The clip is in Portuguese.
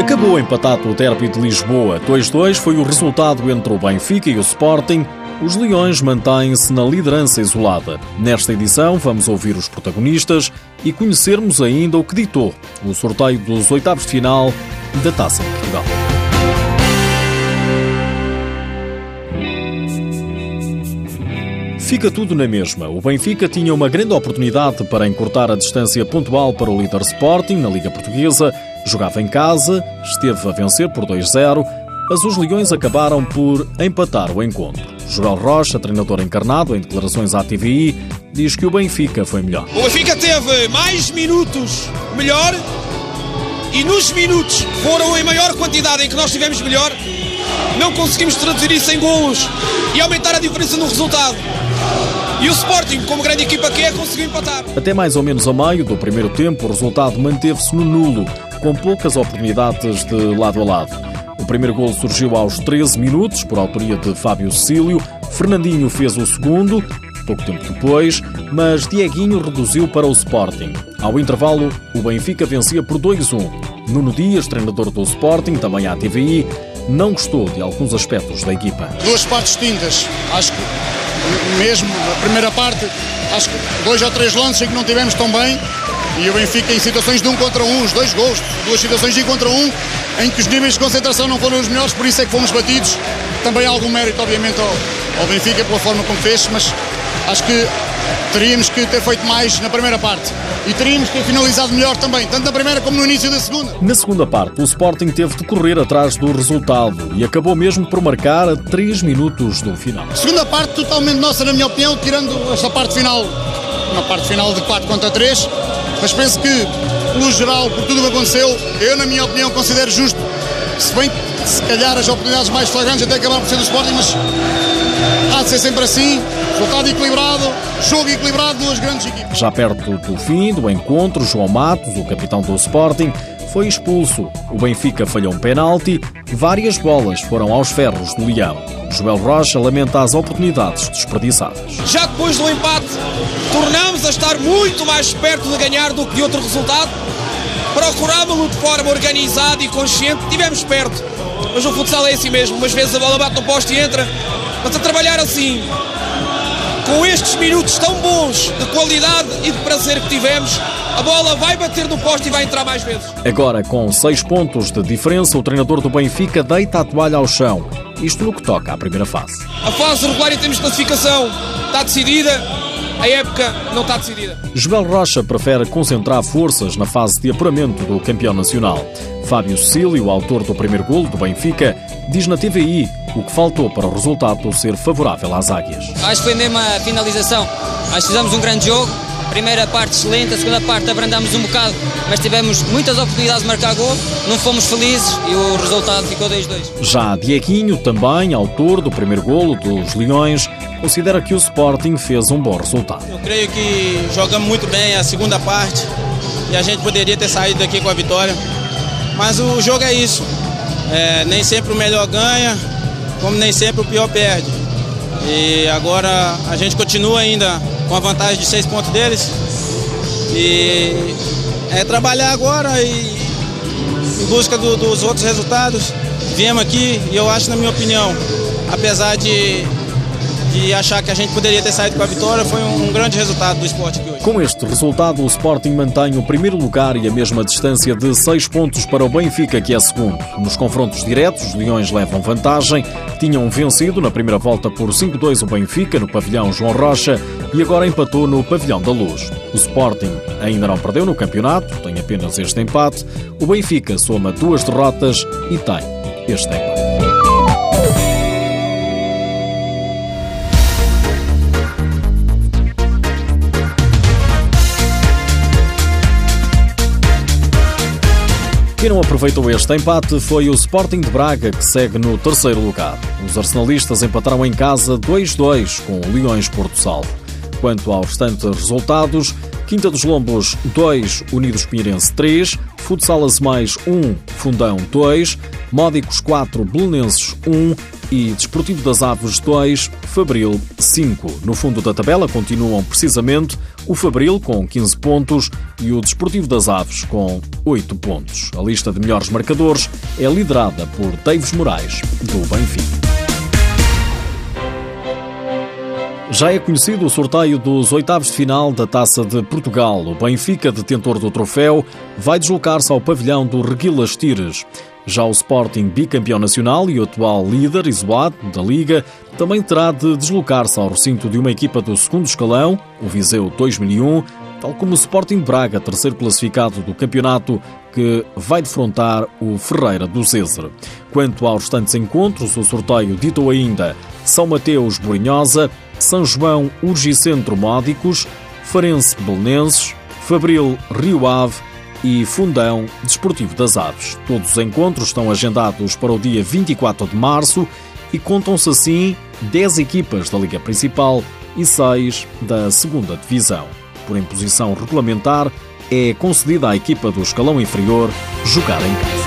Acabou empatado o derby de Lisboa. 2-2 foi o resultado entre o Benfica e o Sporting. Os Leões mantêm-se na liderança isolada. Nesta edição, vamos ouvir os protagonistas e conhecermos ainda o que ditou o sorteio dos oitavos de final da Taça de Portugal. Fica tudo na mesma. O Benfica tinha uma grande oportunidade para encurtar a distância pontual para o líder Sporting na Liga Portuguesa Jogava em casa, esteve a vencer por 2-0, mas os Leões acabaram por empatar o encontro. Joel Rocha, treinador encarnado em declarações à TVI, diz que o Benfica foi melhor. O Benfica teve mais minutos melhor e nos minutos foram em maior quantidade em que nós tivemos melhor, não conseguimos traduzir isso em golos e aumentar a diferença no resultado. E o Sporting, como grande equipa que é, conseguiu empatar. Até mais ou menos a meio do primeiro tempo, o resultado manteve-se no nulo com poucas oportunidades de lado a lado. O primeiro gol surgiu aos 13 minutos, por autoria de Fábio Cecílio. Fernandinho fez o segundo, pouco tempo depois, mas Dieguinho reduziu para o Sporting. Ao intervalo, o Benfica vencia por 2-1. Nuno Dias, treinador do Sporting, também à TVI, não gostou de alguns aspectos da equipa. Duas partes distintas. Acho que mesmo na primeira parte, acho que dois ou três lances em que não tivemos tão bem e o Benfica em situações de um contra um, os dois gols, duas situações de um contra um, em que os níveis de concentração não foram os melhores, por isso é que fomos batidos. Também há algum mérito, obviamente, ao, ao Benfica pela forma como fez, mas acho que teríamos que ter feito mais na primeira parte. E teríamos que ter finalizado melhor também, tanto na primeira como no início da segunda. Na segunda parte, o Sporting teve de correr atrás do resultado e acabou mesmo por marcar a 3 minutos do final. Segunda parte totalmente nossa, na minha opinião, tirando esta parte final, uma parte final de 4 contra 3, mas penso que, no geral, por tudo o que aconteceu, eu, na minha opinião, considero justo. Se bem que, se calhar, as oportunidades mais flagrantes até acabaram por ser do Sporting, mas há de ser sempre assim. Resultado equilibrado, jogo equilibrado, duas grandes equipes. Já perto do fim do encontro, João Matos, o capitão do Sporting, foi expulso. O Benfica falhou um penalti, várias bolas foram aos ferros do Leão. Joel Rocha lamenta as oportunidades desperdiçadas. Já depois do empate, tornámos a estar muito mais perto de ganhar do que de outro resultado. Procurávamos-lo de forma organizada e consciente, tivemos perto. Mas o futsal é assim mesmo, umas vezes a bola bate no poste e entra. Mas a trabalhar assim, com estes minutos tão bons de qualidade e de prazer que tivemos, a bola vai bater no poste e vai entrar mais vezes. Agora, com seis pontos de diferença, o treinador do Benfica deita a toalha ao chão. Isto no que toca à primeira fase. A fase regular em termos de classificação está decidida, a época não está decidida. Joel Rocha prefere concentrar forças na fase de apuramento do campeão nacional. Fábio Cecílio, autor do primeiro golo do Benfica, diz na TVI o que faltou para o resultado ser favorável às águias. Acho que foi mesmo a finalização. Acho que fizemos um grande jogo. Primeira parte excelente, a segunda parte abrandámos um bocado, mas tivemos muitas oportunidades de marcar gol, não fomos felizes e o resultado ficou 2-2. Já Dieguinho, também autor do primeiro golo dos Leões, considera que o Sporting fez um bom resultado. Eu creio que jogamos muito bem a segunda parte e a gente poderia ter saído daqui com a vitória. Mas o jogo é isso. É, nem sempre o melhor ganha, como nem sempre o pior perde. E agora a gente continua ainda com a vantagem de seis pontos deles. E é trabalhar agora e em busca do, dos outros resultados. Viemos aqui e eu acho, na minha opinião, apesar de de achar que a gente poderia ter saído com a vitória, foi um grande resultado do esporte hoje. Com este resultado, o Sporting mantém o primeiro lugar e a mesma distância de seis pontos para o Benfica, que é segundo. Nos confrontos diretos, os Leões levam vantagem. Tinham vencido na primeira volta por 5-2 o Benfica no pavilhão João Rocha e agora empatou no pavilhão da Luz. O Sporting ainda não perdeu no campeonato, tem apenas este empate. O Benfica soma duas derrotas e tem este empate. Quem não aproveitou este empate foi o Sporting de Braga, que segue no terceiro lugar. Os arsenalistas empataram em casa 2-2 com o Leões Porto Salvo. Quanto aos restantes resultados, Quinta dos Lombos 2, Unidos Pinheirense 3, Futsalas mais 1, Fundão 2, Módicos 4, Belenenses 1, e Desportivo das Aves 2, Fabril 5. No fundo da tabela continuam precisamente o Fabril com 15 pontos e o Desportivo das Aves com 8 pontos. A lista de melhores marcadores é liderada por Davis Moraes, do Benfica. Já é conhecido o sorteio dos oitavos de final da Taça de Portugal. O Benfica, detentor do troféu, vai deslocar-se ao pavilhão do Reguilas Tires. Já o Sporting, bicampeão nacional e atual líder isolado da Liga, também terá de deslocar-se ao recinto de uma equipa do segundo escalão, o Viseu 2001, tal como o Sporting Braga, terceiro classificado do campeonato, que vai defrontar o Ferreira do César. Quanto aos restantes encontros, o sorteio ditou ainda São Mateus Borinhosa, São João Urgicentro Módicos, Farense Belenenses, Fabril Rio Ave e Fundão Desportivo das Aves. Todos os encontros estão agendados para o dia 24 de março e contam-se assim 10 equipas da Liga Principal e 6 da Segunda Divisão. Por imposição regulamentar, é concedida à equipa do escalão inferior jogar em casa.